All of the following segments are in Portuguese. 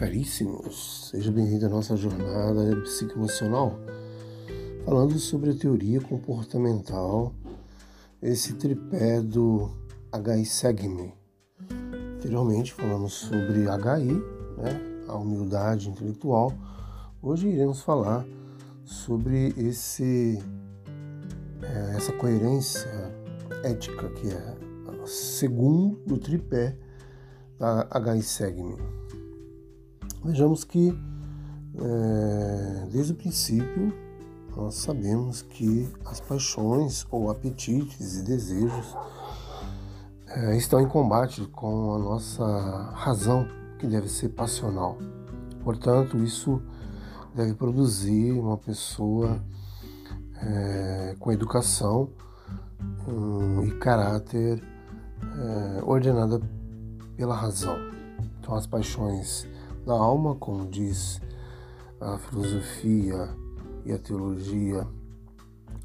caríssimos, seja bem-vindo à nossa jornada psicoemocional, falando sobre a teoria comportamental, esse tripé do HI Segme. Anteriormente falamos sobre HI, né, a humildade intelectual. Hoje iremos falar sobre esse, é, essa coerência ética que é segundo do tripé da HI Segme. Vejamos que é, desde o princípio nós sabemos que as paixões ou apetites e desejos é, estão em combate com a nossa razão, que deve ser passional. Portanto, isso deve produzir uma pessoa é, com educação um, e caráter é, ordenada pela razão. Então, as paixões da alma, como diz a filosofia e a teologia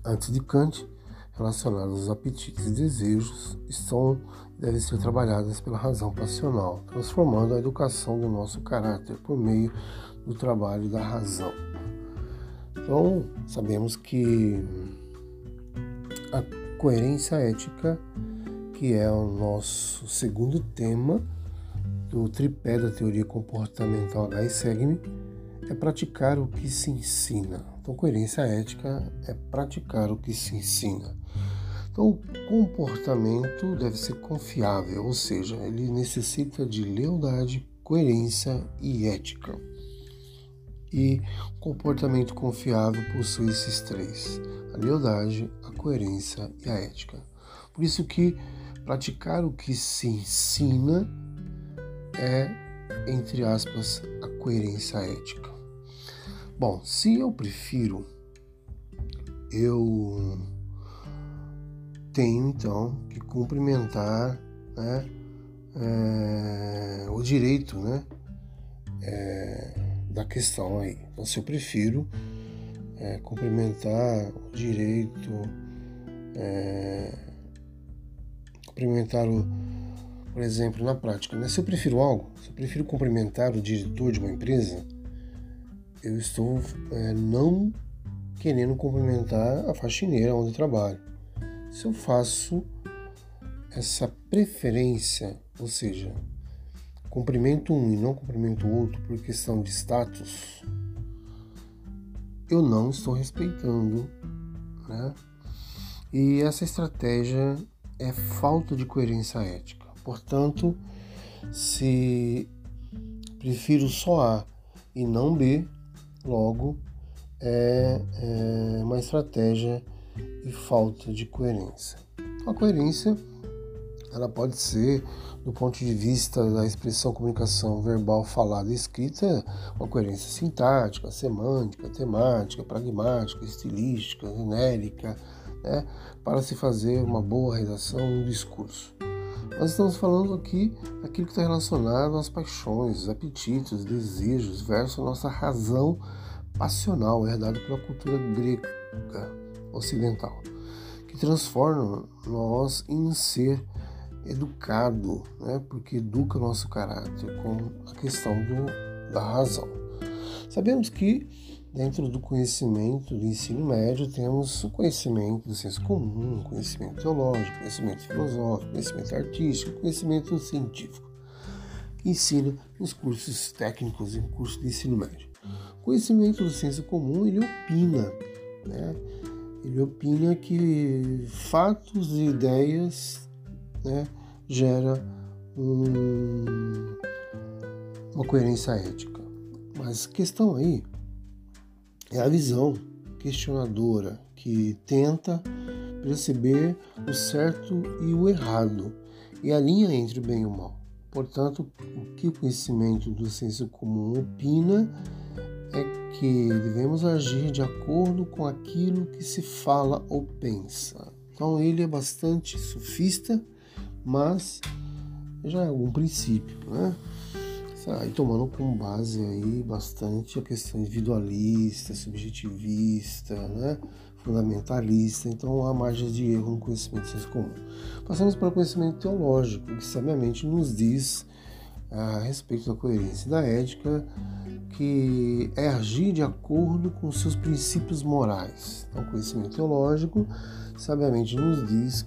antes de Kant, relacionadas aos apetites e desejos, estão devem ser trabalhadas pela razão passional, transformando a educação do nosso caráter por meio do trabalho da razão. Então, sabemos que a coerência ética, que é o nosso segundo tema, do tripé da teoria comportamental H. Segme é praticar o que se ensina. Então, coerência ética é praticar o que se ensina. Então, o comportamento deve ser confiável, ou seja, ele necessita de lealdade, coerência e ética. E comportamento confiável possui esses três: a lealdade, a coerência e a ética. Por isso que praticar o que se ensina é, entre aspas, a coerência ética. Bom, se eu prefiro, eu tenho então que cumprimentar né, é, o direito né, é, da questão aí. Então, se eu prefiro é, cumprimentar o direito, é, cumprimentar o por exemplo, na prática, né? se eu prefiro algo, se eu prefiro cumprimentar o diretor de uma empresa, eu estou é, não querendo cumprimentar a faxineira onde trabalho. Se eu faço essa preferência, ou seja, cumprimento um e não cumprimento o outro por questão de status, eu não estou respeitando, né? E essa estratégia é falta de coerência ética. Portanto, se prefiro só A e não B, logo é, é uma estratégia e falta de coerência. A coerência ela pode ser, do ponto de vista da expressão comunicação verbal falada e escrita, uma coerência sintática, semântica, temática, pragmática, estilística, genérica, né, para se fazer uma boa redação um discurso. Nós estamos falando aqui daquilo que está relacionado às paixões, apetites, desejos, versus a nossa razão passional, herdada pela cultura grega ocidental, que transforma nós em ser educado, né? porque educa nosso caráter com a questão do, da razão. Sabemos que Dentro do conhecimento do ensino médio, temos o conhecimento do senso comum, conhecimento teológico, conhecimento filosófico, conhecimento artístico, conhecimento científico, que ensina nos cursos técnicos e cursos de ensino médio. O conhecimento do senso comum, ele opina, né? Ele opina que fatos e ideias né, gera um, uma coerência ética. Mas questão aí é a visão questionadora que tenta perceber o certo e o errado e a linha entre o bem e o mal. Portanto, o que o conhecimento do senso comum opina é que devemos agir de acordo com aquilo que se fala ou pensa. Então, ele é bastante sofista, mas já é algum princípio, né? E tomando como base aí bastante a questão individualista, subjetivista, né? fundamentalista, então há margens de erro no conhecimento de senso comum. Passamos para o conhecimento teológico, que sabiamente nos diz a respeito da coerência da ética, que é agir de acordo com seus princípios morais. Então, o conhecimento teológico sabiamente nos diz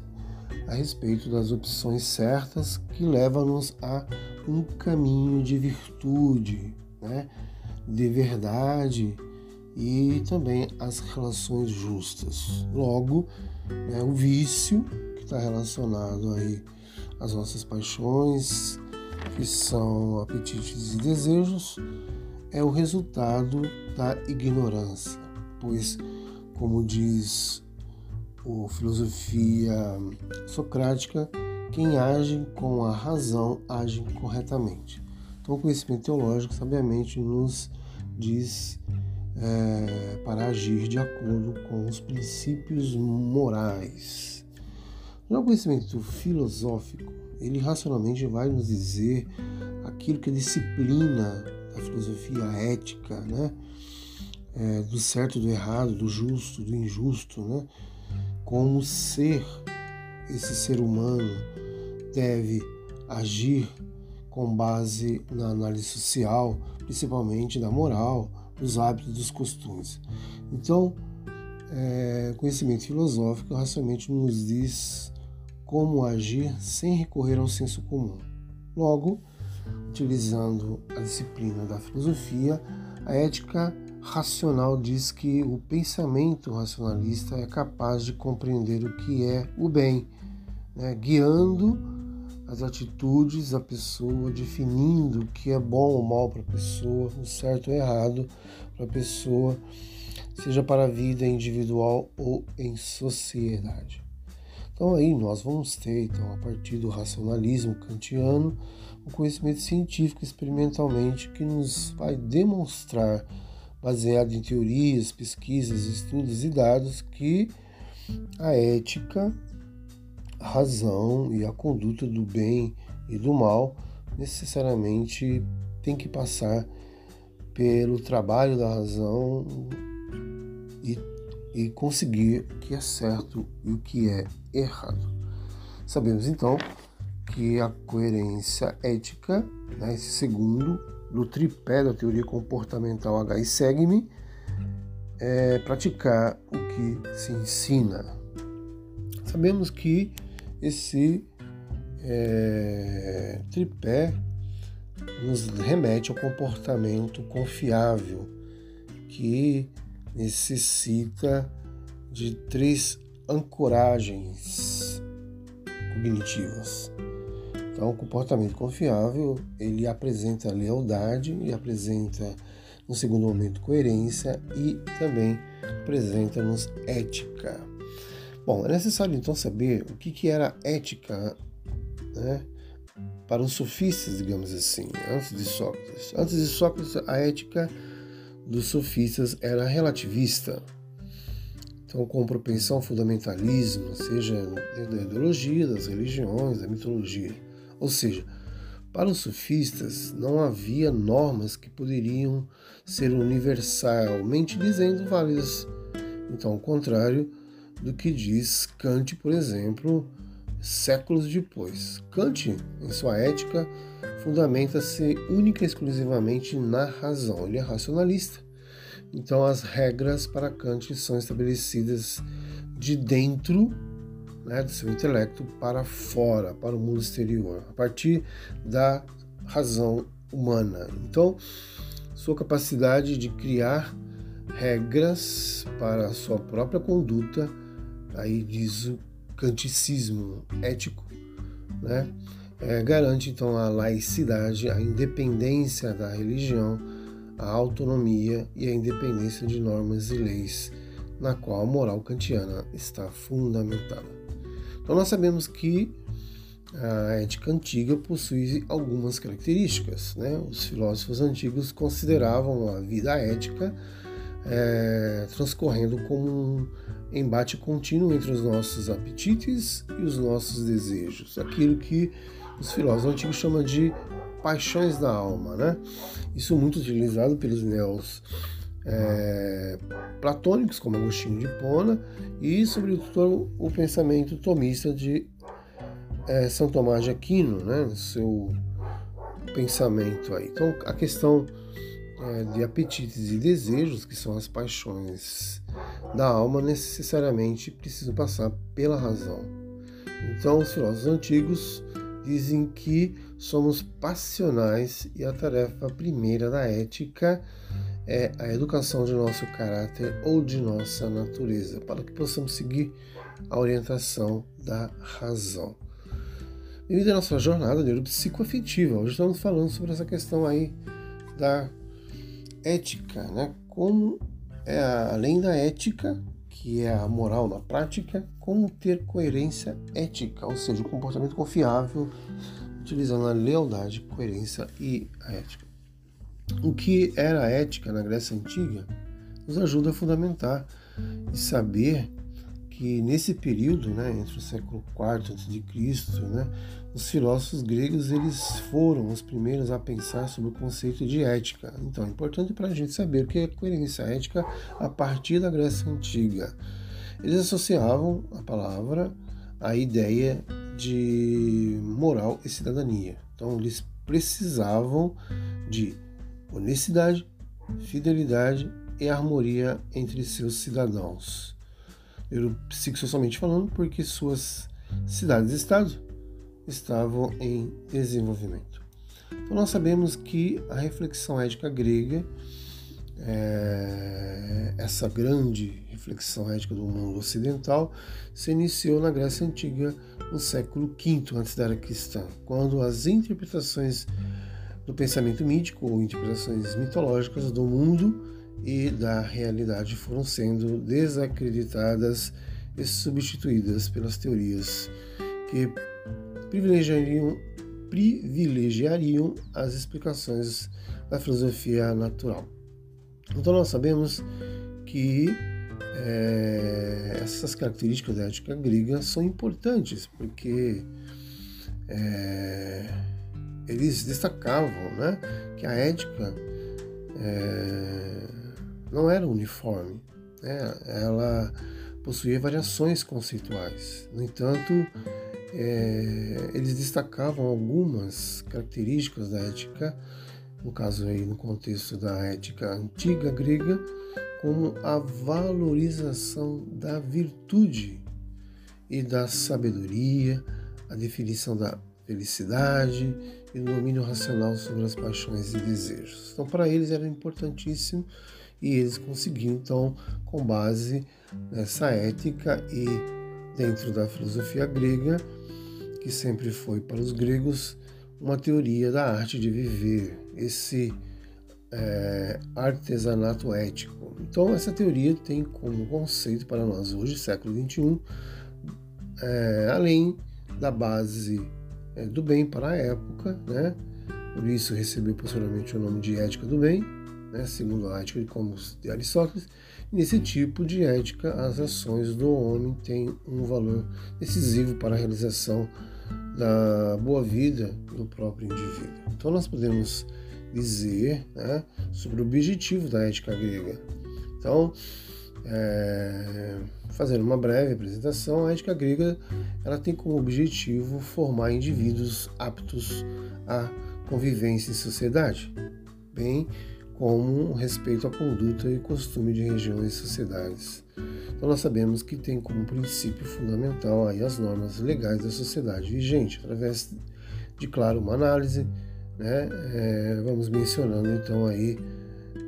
a respeito das opções certas que levam-nos a um caminho de virtude, né? de verdade e também as relações justas. Logo, né, o vício que está relacionado aí às nossas paixões, que são apetites e desejos, é o resultado da ignorância, pois, como diz o filosofia socrática, quem age com a razão age corretamente. Então, o conhecimento teológico, sabiamente, nos diz é, para agir de acordo com os princípios morais. Já o conhecimento filosófico, ele racionalmente vai nos dizer aquilo que a disciplina da filosofia ética, né? É, do certo, do errado, do justo, do injusto, né? Como ser esse ser humano deve agir com base na análise social, principalmente da moral, dos hábitos, dos costumes. Então, é, conhecimento filosófico racionalmente nos diz como agir sem recorrer ao senso comum. Logo, utilizando a disciplina da filosofia, a ética racional diz que o pensamento racionalista é capaz de compreender o que é o bem, né, guiando as atitudes da pessoa, definindo o que é bom ou mal para a pessoa, o certo ou errado para a pessoa, seja para a vida individual ou em sociedade. Então aí nós vamos ter, então, a partir do racionalismo kantiano, o conhecimento científico experimentalmente que nos vai demonstrar, baseado em teorias, pesquisas, estudos e dados, que a ética, razão e a conduta do bem e do mal necessariamente tem que passar pelo trabalho da razão e e conseguir o que é certo e o que é errado. Sabemos então que a coerência ética, né, esse segundo do tripé da teoria comportamental H e segue-me, é praticar o que se ensina. Sabemos que esse é, tripé nos remete ao comportamento confiável que necessita de três ancoragens cognitivas. Então, o comportamento confiável, ele apresenta lealdade e apresenta, no segundo momento, coerência e também apresenta-nos ética. Bom, é necessário então saber o que, que era ética né, para os sofistas, digamos assim, antes de Sócrates. Antes de Sócrates, a ética dos sofistas era relativista. Então, com propensão ao fundamentalismo, seja da ideologia, das religiões, da mitologia. Ou seja, para os sofistas não havia normas que poderiam ser universalmente dizendo válidas. Então, ao contrário do que diz Kant, por exemplo, séculos depois. Kant, em sua ética, fundamenta-se única e exclusivamente na razão. Ele é racionalista. Então, as regras para Kant são estabelecidas de dentro né, do seu intelecto para fora, para o mundo exterior, a partir da razão humana. Então, sua capacidade de criar regras para a sua própria conduta, aí diz o kanticismo ético, né? É, garante então a laicidade, a independência da religião, a autonomia e a independência de normas e leis, na qual a moral kantiana está fundamentada. Então nós sabemos que a ética antiga possui algumas características. Né? Os filósofos antigos consideravam a vida ética é, transcorrendo como um embate contínuo entre os nossos apetites e os nossos desejos, aquilo que os filósofos antigos chamam de paixões da alma, né? Isso muito utilizado pelos neos é, platônicos, como Agostinho de Pona, e sobretudo o pensamento tomista de é, São Tomás de Aquino, né? Seu pensamento aí. Então, a questão de apetites e desejos, que são as paixões da alma, necessariamente precisam passar pela razão. Então, os filósofos antigos dizem que somos passionais e a tarefa primeira da ética é a educação de nosso caráter ou de nossa natureza, para que possamos seguir a orientação da razão. Devido à nossa jornada neuropsicoafetiva, hoje estamos falando sobre essa questão aí da ética, né? Como é além da ética, que é a moral na prática, como ter coerência ética, ou seja, um comportamento confiável, utilizando a lealdade, coerência e a ética. O que era a ética na Grécia Antiga nos ajuda a fundamentar e saber que nesse período, né, entre o século IV a.C., né, os filósofos gregos eles foram os primeiros a pensar sobre o conceito de ética. Então é importante para a gente saber o que é coerência ética a partir da Grécia Antiga. Eles associavam a palavra à ideia de moral e cidadania. Então eles precisavam de honestidade, fidelidade e harmonia entre seus cidadãos. Psicossocialmente falando, porque suas cidades-estados estavam em desenvolvimento. Então nós sabemos que a reflexão ética grega, é, essa grande reflexão ética do mundo ocidental, se iniciou na Grécia Antiga no século V antes da era cristã, quando as interpretações do pensamento mítico ou interpretações mitológicas do mundo e da realidade foram sendo desacreditadas e substituídas pelas teorias que privilegiariam, privilegiariam as explicações da filosofia natural. Então nós sabemos que é, essas características da ética grega são importantes porque é, eles destacavam né, que a ética é, não era uniforme, né? ela possuía variações conceituais. No entanto, é, eles destacavam algumas características da ética, no caso aí no contexto da ética antiga grega, como a valorização da virtude e da sabedoria, a definição da felicidade e do domínio racional sobre as paixões e desejos. Então, para eles era importantíssimo e eles conseguiam então, com base nessa ética e dentro da filosofia grega, que sempre foi para os gregos uma teoria da arte de viver, esse é, artesanato ético. Então, essa teoria tem como conceito para nós hoje, século XXI, é, além da base é, do bem para a época, né? por isso recebeu posteriormente o nome de ética do bem, né, segundo a ética de Comus de Aristóteles, nesse tipo de ética as ações do homem têm um valor decisivo para a realização da boa vida do próprio indivíduo. Então nós podemos dizer né, sobre o objetivo da ética grega. Então, é, fazendo uma breve apresentação, a ética grega ela tem como objetivo formar indivíduos aptos à convivência em sociedade, bem como respeito à conduta e costume de regiões e sociedades. Então nós sabemos que tem como princípio fundamental aí as normas legais da sociedade vigente, através de, claro, uma análise, né? É, vamos mencionando então aí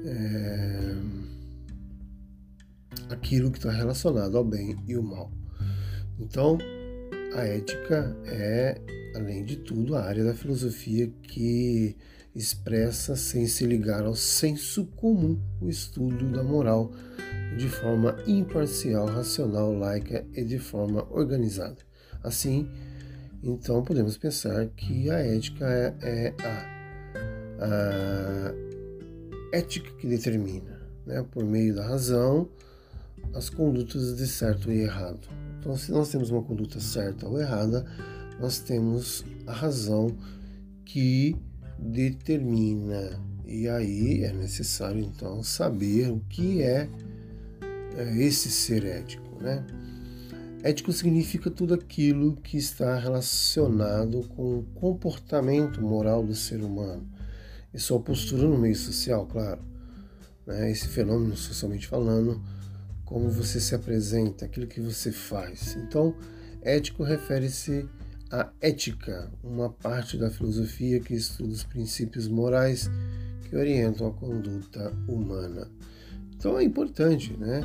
é, aquilo que está relacionado ao bem e o mal. Então, a ética é, além de tudo, a área da filosofia que expressa, sem se ligar ao senso comum, o estudo da moral de forma imparcial, racional, laica e de forma organizada. Assim, então podemos pensar que a ética é, é a, a, ética que determina, né, por meio da razão, as condutas de certo e errado. Então, se nós temos uma conduta certa ou errada, nós temos a razão que determina. E aí é necessário então saber o que é, é esse ser ético, né? Ético significa tudo aquilo que está relacionado com o comportamento moral do ser humano e sua postura no meio social, claro. Né? Esse fenômeno, socialmente falando, como você se apresenta, aquilo que você faz. Então, ético refere-se à ética, uma parte da filosofia que estuda os princípios morais que orientam a conduta humana. Então é importante, né?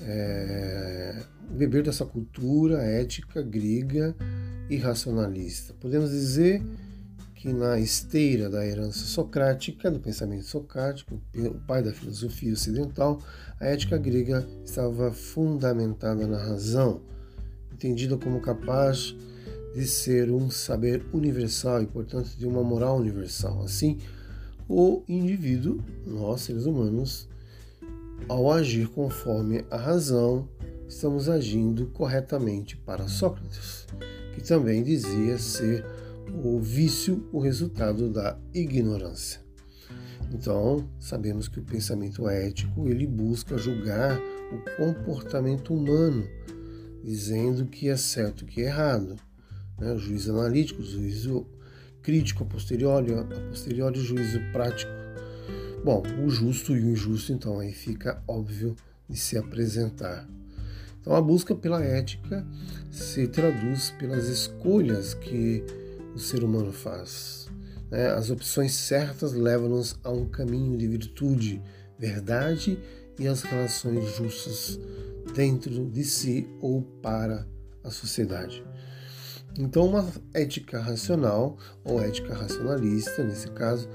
É, beber dessa cultura ética grega e racionalista. Podemos dizer que na esteira da herança socrática, do pensamento socrático, o pai da filosofia ocidental, a ética grega estava fundamentada na razão, entendida como capaz de ser um saber universal e, portanto, de uma moral universal. Assim, o indivíduo, nós seres humanos, ao agir conforme a razão, estamos agindo corretamente para Sócrates, que também dizia ser o vício o resultado da ignorância. Então, sabemos que o pensamento ético ele busca julgar o comportamento humano, dizendo que é certo que é errado. Né? O juízo analítico, o juízo crítico a posteriori, a posteriori o juízo prático. Bom, o justo e o injusto, então, aí fica óbvio de se apresentar. Então, a busca pela ética se traduz pelas escolhas que o ser humano faz. Né? As opções certas levam-nos a um caminho de virtude, verdade e as relações justas dentro de si ou para a sociedade. Então, uma ética racional ou ética racionalista, nesse caso,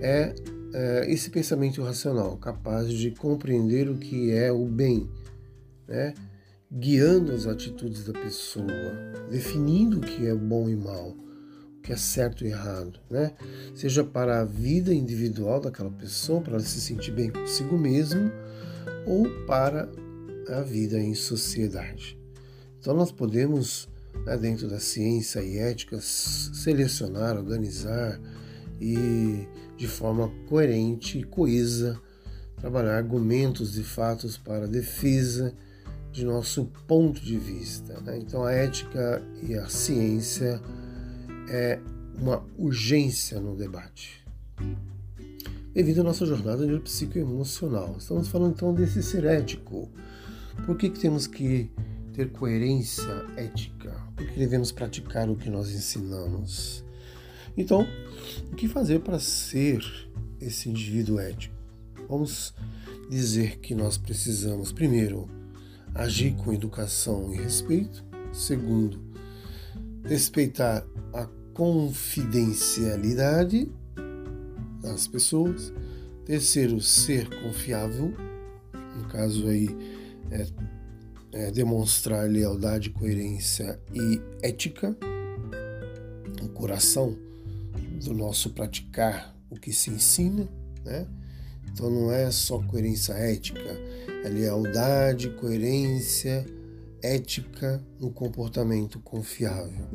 é, é esse pensamento racional capaz de compreender o que é o bem, né? guiando as atitudes da pessoa, definindo o que é bom e mal, o que é certo e errado, né? Seja para a vida individual daquela pessoa, para ela se sentir bem consigo mesmo, ou para a vida em sociedade. Então nós podemos, dentro da ciência e ética, selecionar, organizar e de forma coerente e coesa trabalhar argumentos e fatos para a defesa de nosso ponto de vista. Né? Então, a ética e a ciência é uma urgência no debate. Devido à nossa jornada neuropsicoemocional, estamos falando então desse ser ético. Por que, que temos que ter coerência ética? Por que devemos praticar o que nós ensinamos? Então, o que fazer para ser esse indivíduo ético? Vamos dizer que nós precisamos, primeiro, agir com educação e respeito. Segundo, respeitar a confidencialidade das pessoas. Terceiro, ser confiável. No caso aí, é, é demonstrar lealdade, coerência e ética. O coração do nosso praticar o que se ensina, né? Então não é só coerência ética, é lealdade, coerência, ética no comportamento confiável.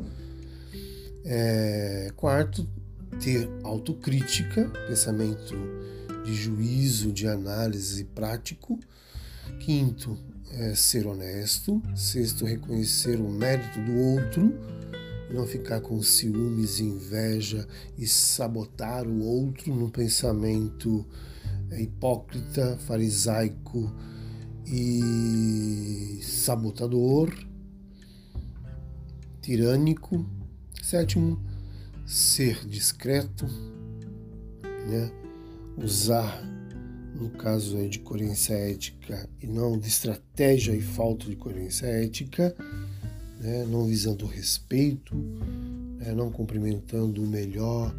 É, quarto, ter autocrítica, pensamento de juízo, de análise prático. Quinto, é ser honesto. Sexto, reconhecer o mérito do outro não ficar com ciúmes, inveja e sabotar o outro no pensamento é hipócrita, farisaico e sabotador, tirânico. Sétimo, ser discreto, né? usar, no caso aí de coerência ética, e não de estratégia e falta de coerência ética, né? não visando o respeito, né? não cumprimentando o melhor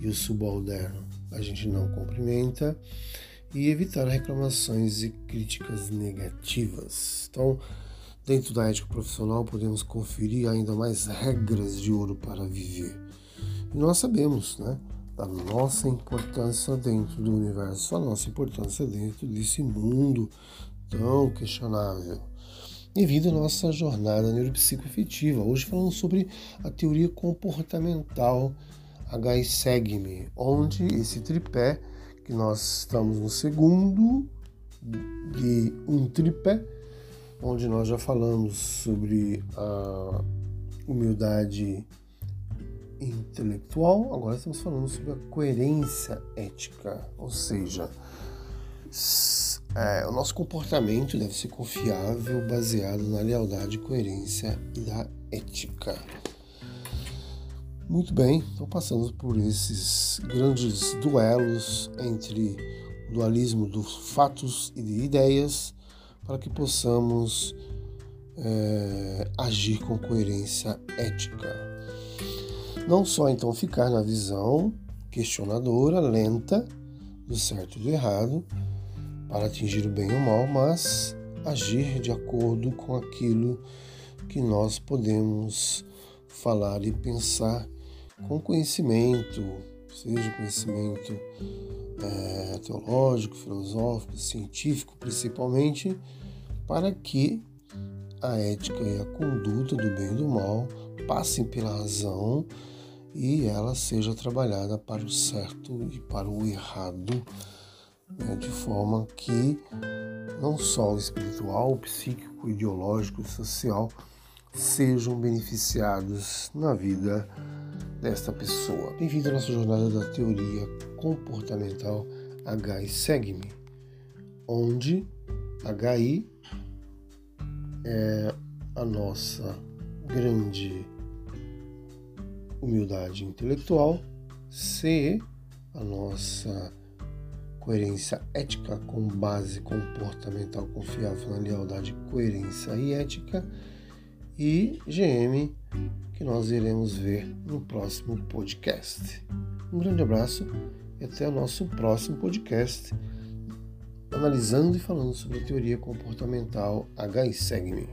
e o subalterno a gente não cumprimenta e evitar reclamações e críticas negativas. Então, dentro da ética profissional, podemos conferir ainda mais regras de ouro para viver. E nós sabemos, né, da nossa importância dentro do universo, a nossa importância dentro desse mundo tão questionável. Devido à nossa jornada neuropsicoafetiva, hoje falando sobre a teoria comportamental H segue-me, onde esse tripé, que nós estamos no segundo de um tripé, onde nós já falamos sobre a humildade intelectual, agora estamos falando sobre a coerência ética, ou seja, é, o nosso comportamento deve ser confiável, baseado na lealdade, coerência e da ética. Muito bem, então passamos por esses grandes duelos entre o dualismo dos fatos e de ideias para que possamos é, agir com coerência ética. Não só então ficar na visão questionadora, lenta, do certo e do errado, para atingir o bem ou o mal, mas agir de acordo com aquilo que nós podemos falar e pensar com conhecimento, seja conhecimento é, teológico, filosófico, científico, principalmente, para que a ética e a conduta do bem e do mal passem pela razão e ela seja trabalhada para o certo e para o errado, né, de forma que não só o espiritual, o psíquico, o ideológico, o social sejam beneficiados na vida desta pessoa. Bem-vindo à nossa jornada da teoria comportamental HI Segue-me, onde HI é a nossa grande humildade intelectual, C a nossa coerência ética com base comportamental confiável na lealdade, coerência e ética e GM, que nós iremos ver no próximo podcast. Um grande abraço e até o nosso próximo podcast, analisando e falando sobre teoria comportamental HI Segme.